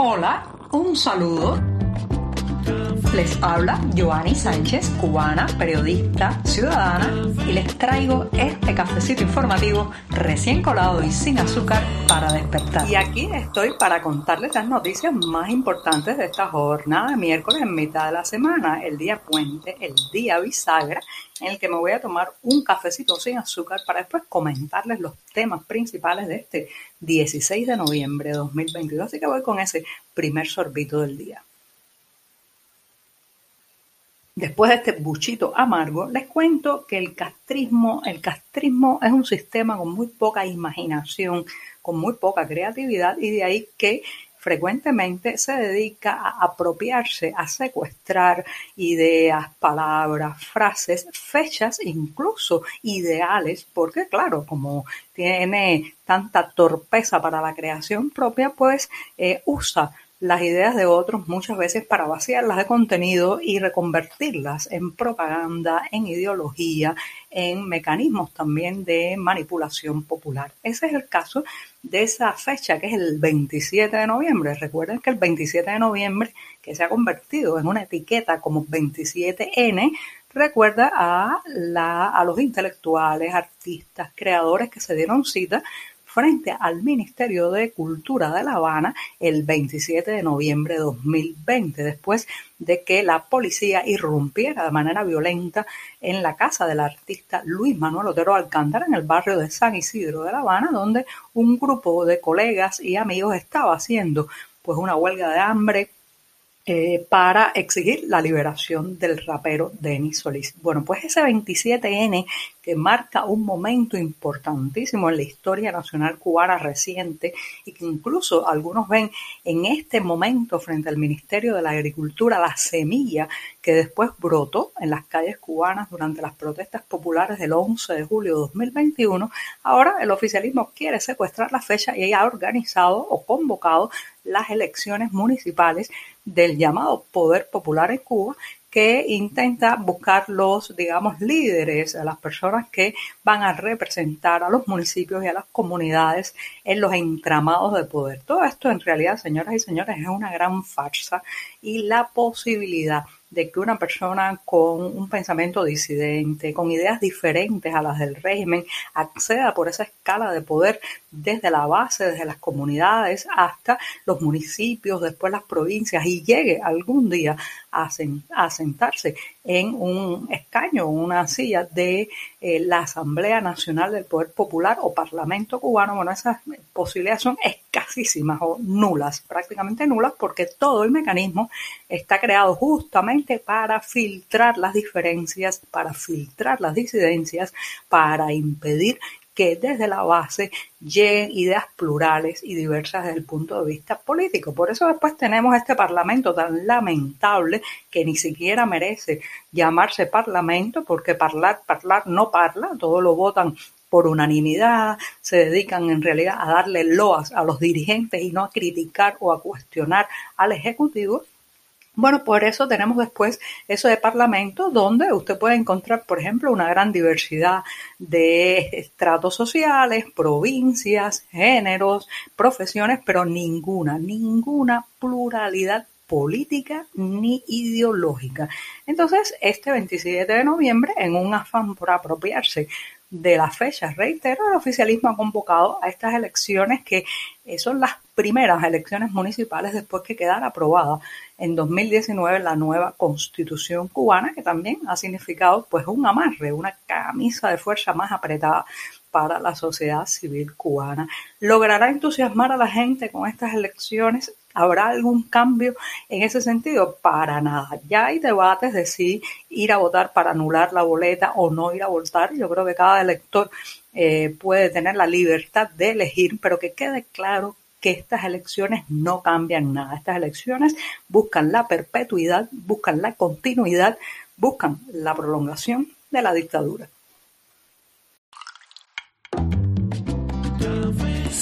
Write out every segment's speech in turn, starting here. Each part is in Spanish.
Hola, un saludo. Les habla Joanny Sánchez, cubana, periodista, ciudadana, y les traigo este cafecito informativo recién colado y sin azúcar para despertar. Y aquí estoy para contarles las noticias más importantes de esta jornada miércoles en mitad de la semana, el día puente, el día bisagra, en el que me voy a tomar un cafecito sin azúcar para después comentarles los temas principales de este 16 de noviembre de 2022. Así que voy con ese primer sorbito del día. Después de este buchito amargo, les cuento que el castrismo, el castrismo es un sistema con muy poca imaginación, con muy poca creatividad y de ahí que frecuentemente se dedica a apropiarse, a secuestrar ideas, palabras, frases, fechas, incluso ideales, porque claro, como tiene tanta torpeza para la creación propia, pues eh, usa las ideas de otros muchas veces para vaciarlas de contenido y reconvertirlas en propaganda, en ideología, en mecanismos también de manipulación popular. Ese es el caso de esa fecha que es el 27 de noviembre. Recuerden que el 27 de noviembre, que se ha convertido en una etiqueta como 27N, recuerda a, la, a los intelectuales, artistas, creadores que se dieron cita frente al Ministerio de Cultura de La Habana el 27 de noviembre de 2020, después de que la policía irrumpiera de manera violenta en la casa del artista Luis Manuel Otero Alcántara en el barrio de San Isidro de La Habana, donde un grupo de colegas y amigos estaba haciendo pues una huelga de hambre eh, para exigir la liberación del rapero Denis Solís. Bueno, pues ese 27N que marca un momento importantísimo en la historia nacional cubana reciente y que incluso algunos ven en este momento frente al Ministerio de la Agricultura la semilla que después brotó en las calles cubanas durante las protestas populares del 11 de julio de 2021, ahora el oficialismo quiere secuestrar la fecha y ha organizado o convocado las elecciones municipales del llamado Poder Popular en Cuba que intenta buscar los, digamos, líderes, a las personas que van a representar a los municipios y a las comunidades en los entramados de poder. Todo esto en realidad, señoras y señores, es una gran farsa y la posibilidad de que una persona con un pensamiento disidente, con ideas diferentes a las del régimen, acceda por esa escala de poder desde la base, desde las comunidades hasta los municipios, después las provincias y llegue algún día a, sentarse en un escaño, una silla de eh, la Asamblea Nacional del Poder Popular o Parlamento cubano. Bueno, esas posibilidades son escasísimas o nulas, prácticamente nulas, porque todo el mecanismo está creado justamente para filtrar las diferencias, para filtrar las disidencias, para impedir que desde la base lleguen ideas plurales y diversas desde el punto de vista político. Por eso después tenemos este parlamento tan lamentable que ni siquiera merece llamarse parlamento porque hablar, hablar no parla, todo lo votan por unanimidad, se dedican en realidad a darle loas a los dirigentes y no a criticar o a cuestionar al Ejecutivo bueno, por eso tenemos después eso de Parlamento, donde usted puede encontrar, por ejemplo, una gran diversidad de estratos sociales, provincias, géneros, profesiones, pero ninguna, ninguna pluralidad política ni ideológica. Entonces, este 27 de noviembre, en un afán por apropiarse de la fecha, reitero, el oficialismo ha convocado a estas elecciones que eh, son las primeras elecciones municipales después que quedara aprobada en 2019 la nueva constitución cubana, que también ha significado pues un amarre, una camisa de fuerza más apretada para la sociedad civil cubana. ¿Logrará entusiasmar a la gente con estas elecciones? ¿Habrá algún cambio en ese sentido? Para nada. Ya hay debates de si ir a votar para anular la boleta o no ir a votar. Yo creo que cada elector eh, puede tener la libertad de elegir, pero que quede claro que estas elecciones no cambian nada. Estas elecciones buscan la perpetuidad, buscan la continuidad, buscan la prolongación de la dictadura.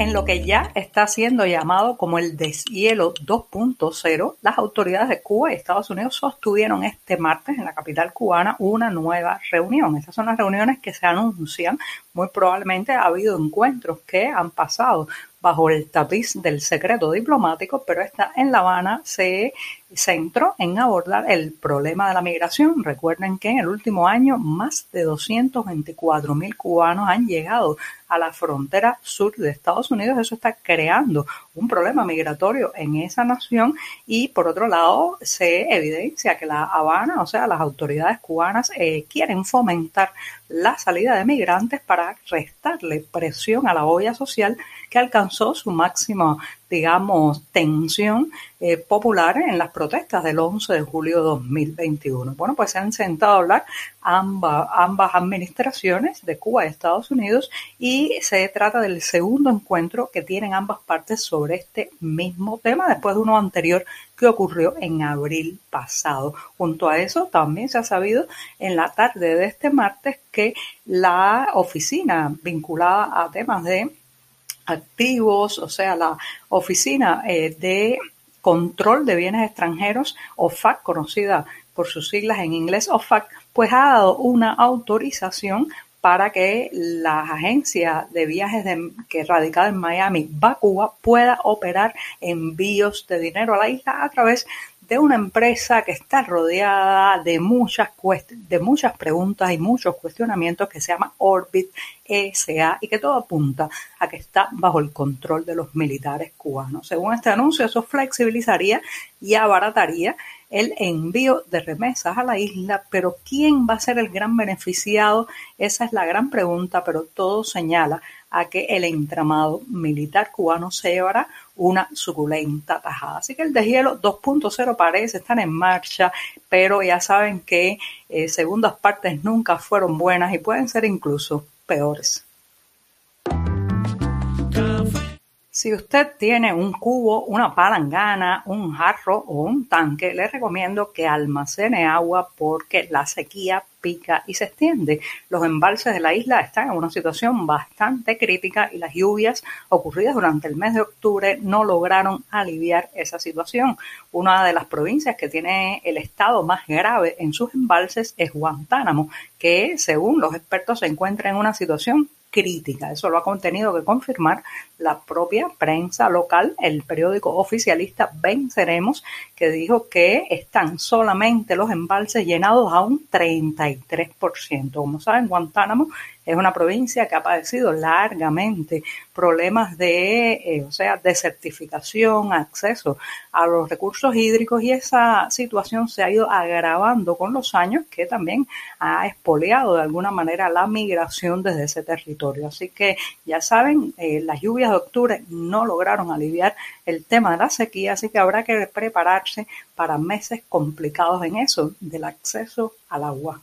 En lo que ya está siendo llamado como el deshielo 2.0, las autoridades de Cuba y Estados Unidos sostuvieron este martes en la capital cubana una nueva reunión. Estas son las reuniones que se anuncian. Muy probablemente ha habido encuentros que han pasado bajo el tapiz del secreto diplomático, pero esta en La Habana se centró en abordar el problema de la migración. Recuerden que en el último año más de 224 mil cubanos han llegado a la frontera sur de Estados Unidos. Eso está creando un problema migratorio en esa nación y por otro lado se evidencia que La Habana, o sea, las autoridades cubanas eh, quieren fomentar la salida de migrantes para restarle presión a la olla social que alcanzó su máximo digamos, tensión eh, popular en las protestas del 11 de julio de 2021. Bueno, pues se han sentado a hablar ambas, ambas administraciones de Cuba y Estados Unidos y se trata del segundo encuentro que tienen ambas partes sobre este mismo tema después de uno anterior que ocurrió en abril pasado. Junto a eso, también se ha sabido en la tarde de este martes que la oficina vinculada a temas de activos, o sea, la Oficina eh, de Control de Bienes Extranjeros, OFAC, conocida por sus siglas en inglés OFAC, pues ha dado una autorización para que la agencia de viajes de, que radicada en Miami va a Cuba pueda operar envíos de dinero a la isla a través de una empresa que está rodeada de muchas, de muchas preguntas y muchos cuestionamientos que se llama Orbit ESA y que todo apunta a que está bajo el control de los militares cubanos. Según este anuncio, eso flexibilizaría y abarataría el envío de remesas a la isla, pero ¿quién va a ser el gran beneficiado? Esa es la gran pregunta, pero todo señala a que el entramado militar cubano se llevará una suculenta tajada. Así que el deshielo 2.0 parece estar en marcha, pero ya saben que eh, segundas partes nunca fueron buenas y pueden ser incluso peores. Si usted tiene un cubo, una palangana, un jarro o un tanque, le recomiendo que almacene agua porque la sequía pica y se extiende. Los embalses de la isla están en una situación bastante crítica y las lluvias ocurridas durante el mes de octubre no lograron aliviar esa situación. Una de las provincias que tiene el estado más grave en sus embalses es Guantánamo, que según los expertos se encuentra en una situación crítica. Eso lo ha tenido que confirmar la propia prensa local, el periódico oficialista Venceremos, que dijo que están solamente los embalses llenados a un 33%. Como saben, Guantánamo es una provincia que ha padecido largamente problemas de, eh, o sea, desertificación, acceso a los recursos hídricos y esa situación se ha ido agravando con los años que también ha expoliado de alguna manera la migración desde ese territorio. Así que ya saben, eh, las lluvias de octubre no lograron aliviar el tema de la sequía, así que habrá que prepararse para meses complicados en eso, del acceso al agua.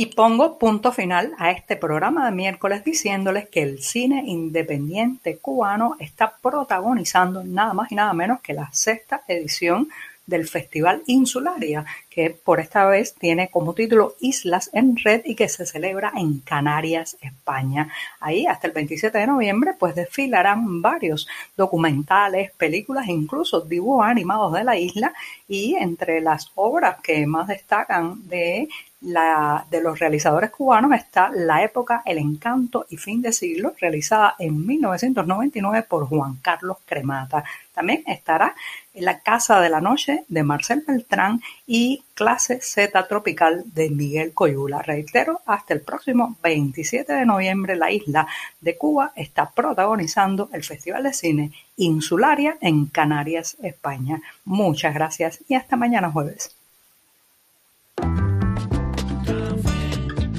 Y pongo punto final a este programa de miércoles diciéndoles que el cine independiente cubano está protagonizando nada más y nada menos que la sexta edición del Festival Insularia, que por esta vez tiene como título Islas en Red y que se celebra en Canarias, España. Ahí hasta el 27 de noviembre pues desfilarán varios documentales, películas, incluso dibujos animados de la isla y entre las obras que más destacan de la, de los realizadores cubanos está La época, el encanto y fin de siglo, realizada en 1999 por Juan Carlos Cremata. También estará en La Casa de la Noche de Marcel Beltrán y Clase Z Tropical de Miguel Coyula. Reitero, hasta el próximo 27 de noviembre la isla de Cuba está protagonizando el Festival de Cine Insularia en Canarias, España. Muchas gracias y hasta mañana jueves.